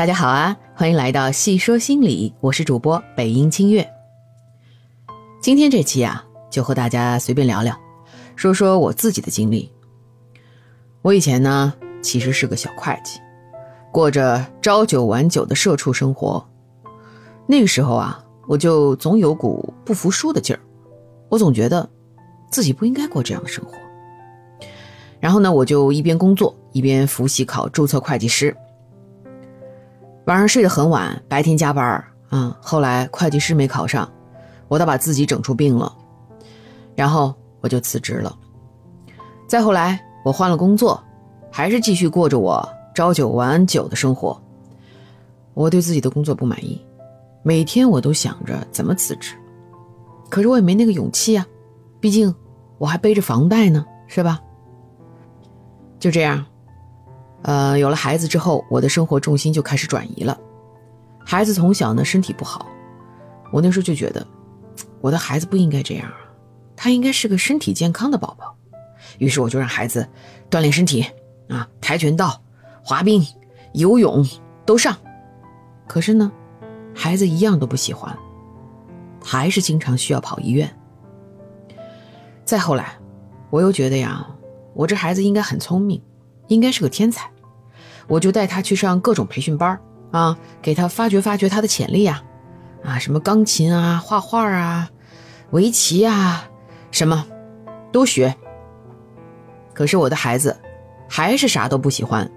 大家好啊，欢迎来到细说心理，我是主播北音清月。今天这期啊，就和大家随便聊聊，说说我自己的经历。我以前呢，其实是个小会计，过着朝九晚九的社畜生活。那个时候啊，我就总有股不服输的劲儿，我总觉得自己不应该过这样的生活。然后呢，我就一边工作一边复习考注册会计师。晚上睡得很晚，白天加班啊。后来会计师没考上，我倒把自己整出病了，然后我就辞职了。再后来，我换了工作，还是继续过着我朝九晚九的生活。我对自己的工作不满意，每天我都想着怎么辞职，可是我也没那个勇气啊，毕竟我还背着房贷呢，是吧？就这样。呃，有了孩子之后，我的生活重心就开始转移了。孩子从小呢身体不好，我那时候就觉得，我的孩子不应该这样啊，他应该是个身体健康的宝宝。于是我就让孩子锻炼身体啊，跆拳道、滑冰、游泳都上。可是呢，孩子一样都不喜欢，还是经常需要跑医院。再后来，我又觉得呀，我这孩子应该很聪明。应该是个天才，我就带他去上各种培训班啊，给他发掘发掘他的潜力啊，啊，什么钢琴啊、画画啊、围棋啊，什么都学。可是我的孩子还是啥都不喜欢，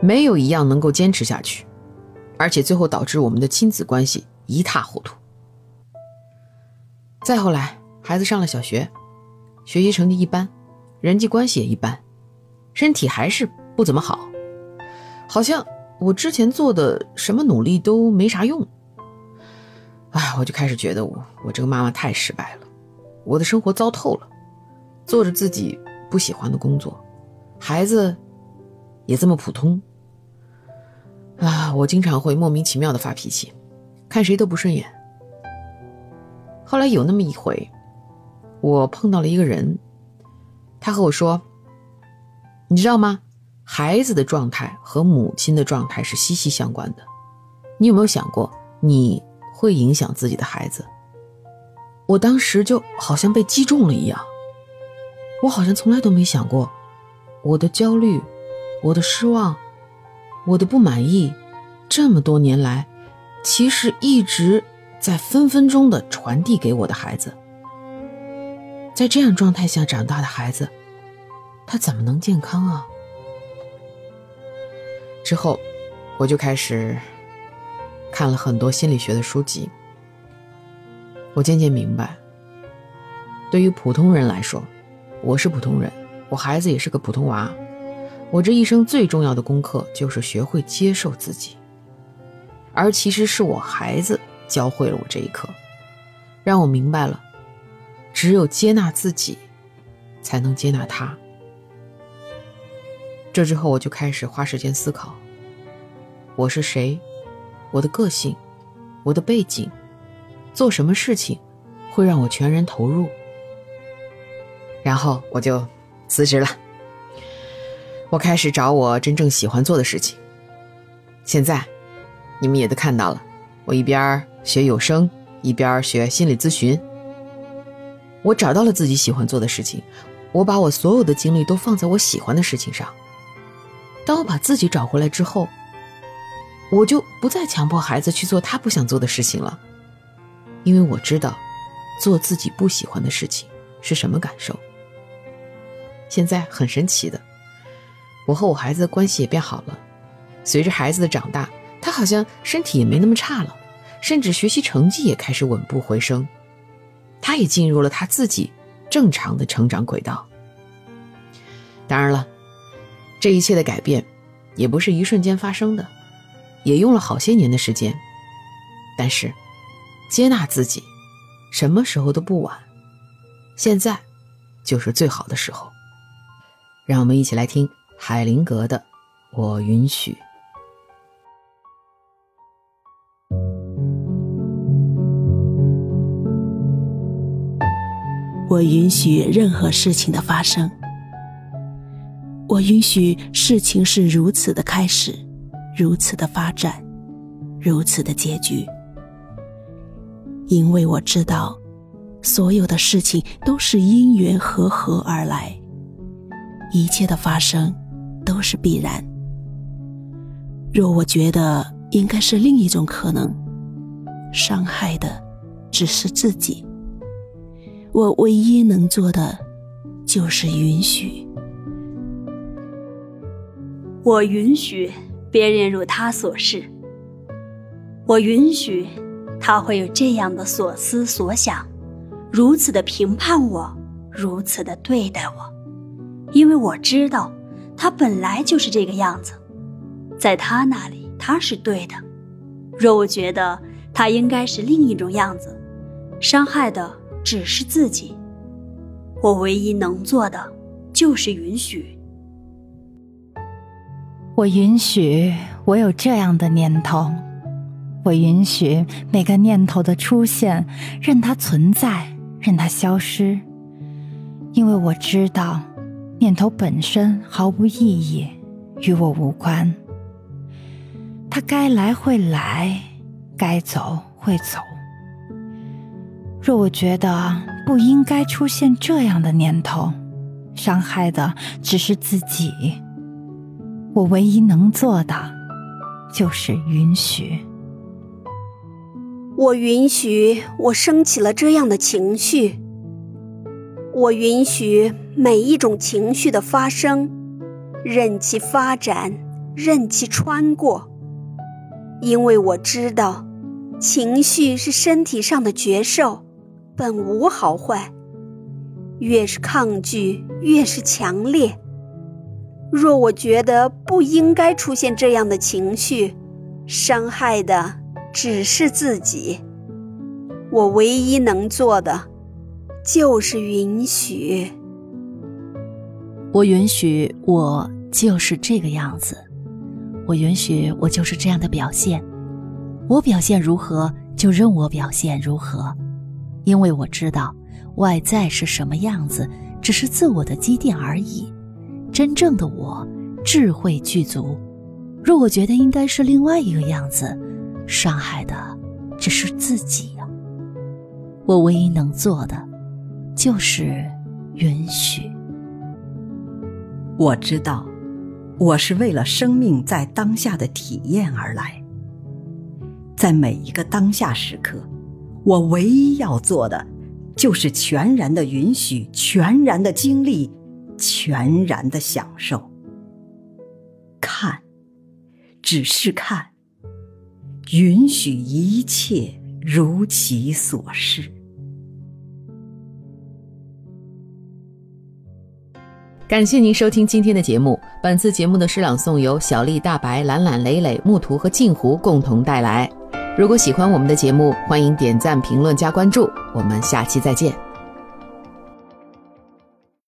没有一样能够坚持下去，而且最后导致我们的亲子关系一塌糊涂。再后来，孩子上了小学，学习成绩一般，人际关系也一般。身体还是不怎么好，好像我之前做的什么努力都没啥用。哎，我就开始觉得我我这个妈妈太失败了，我的生活糟透了，做着自己不喜欢的工作，孩子也这么普通。啊，我经常会莫名其妙的发脾气，看谁都不顺眼。后来有那么一回，我碰到了一个人，他和我说。你知道吗？孩子的状态和母亲的状态是息息相关的。你有没有想过，你会影响自己的孩子？我当时就好像被击中了一样，我好像从来都没想过，我的焦虑、我的失望、我的不满意，这么多年来，其实一直在分分钟的传递给我的孩子。在这样状态下长大的孩子。他怎么能健康啊？之后，我就开始看了很多心理学的书籍。我渐渐明白，对于普通人来说，我是普通人，我孩子也是个普通娃。我这一生最重要的功课就是学会接受自己，而其实是我孩子教会了我这一课，让我明白了，只有接纳自己，才能接纳他。这之后，我就开始花时间思考：我是谁？我的个性，我的背景，做什么事情会让我全然投入？然后我就辞职了。我开始找我真正喜欢做的事情。现在，你们也都看到了，我一边学有声，一边学心理咨询。我找到了自己喜欢做的事情，我把我所有的精力都放在我喜欢的事情上。当我把自己找回来之后，我就不再强迫孩子去做他不想做的事情了，因为我知道，做自己不喜欢的事情是什么感受。现在很神奇的，我和我孩子的关系也变好了。随着孩子的长大，他好像身体也没那么差了，甚至学习成绩也开始稳步回升，他也进入了他自己正常的成长轨道。当然了。这一切的改变，也不是一瞬间发生的，也用了好些年的时间。但是，接纳自己，什么时候都不晚。现在，就是最好的时候。让我们一起来听海灵格的《我允许》。我允许任何事情的发生。我允许事情是如此的开始，如此的发展，如此的结局。因为我知道，所有的事情都是因缘和合而来，一切的发生都是必然。若我觉得应该是另一种可能，伤害的只是自己。我唯一能做的就是允许。我允许别人如他所示，我允许。他会有这样的所思所想，如此的评判我，如此的对待我，因为我知道他本来就是这个样子，在他那里他是对的。若我觉得他应该是另一种样子，伤害的只是自己，我唯一能做的就是允许。我允许我有这样的念头。我允许每个念头的出现，任它存在，任它消失，因为我知道，念头本身毫无意义，与我无关。它该来会来，该走会走。若我觉得不应该出现这样的念头，伤害的只是自己，我唯一能做的就是允许。我允许我升起了这样的情绪。我允许每一种情绪的发生，任其发展，任其穿过，因为我知道，情绪是身体上的绝兽，本无好坏。越是抗拒，越是强烈。若我觉得不应该出现这样的情绪，伤害的。只是自己，我唯一能做的就是允许。我允许我就是这个样子，我允许我就是这样的表现。我表现如何，就任我表现如何，因为我知道外在是什么样子，只是自我的积淀而已。真正的我，智慧具足。若我觉得应该是另外一个样子。伤害的只是自己呀。我唯一能做的，就是允许。我知道，我是为了生命在当下的体验而来。在每一个当下时刻，我唯一要做的，就是全然的允许，全然的经历，全然的享受。看，只是看。允许一切如其所是。感谢您收听今天的节目。本次节目的诗朗诵由小丽、大白、懒懒、磊磊、木图和镜湖共同带来。如果喜欢我们的节目，欢迎点赞、评论、加关注。我们下期再见。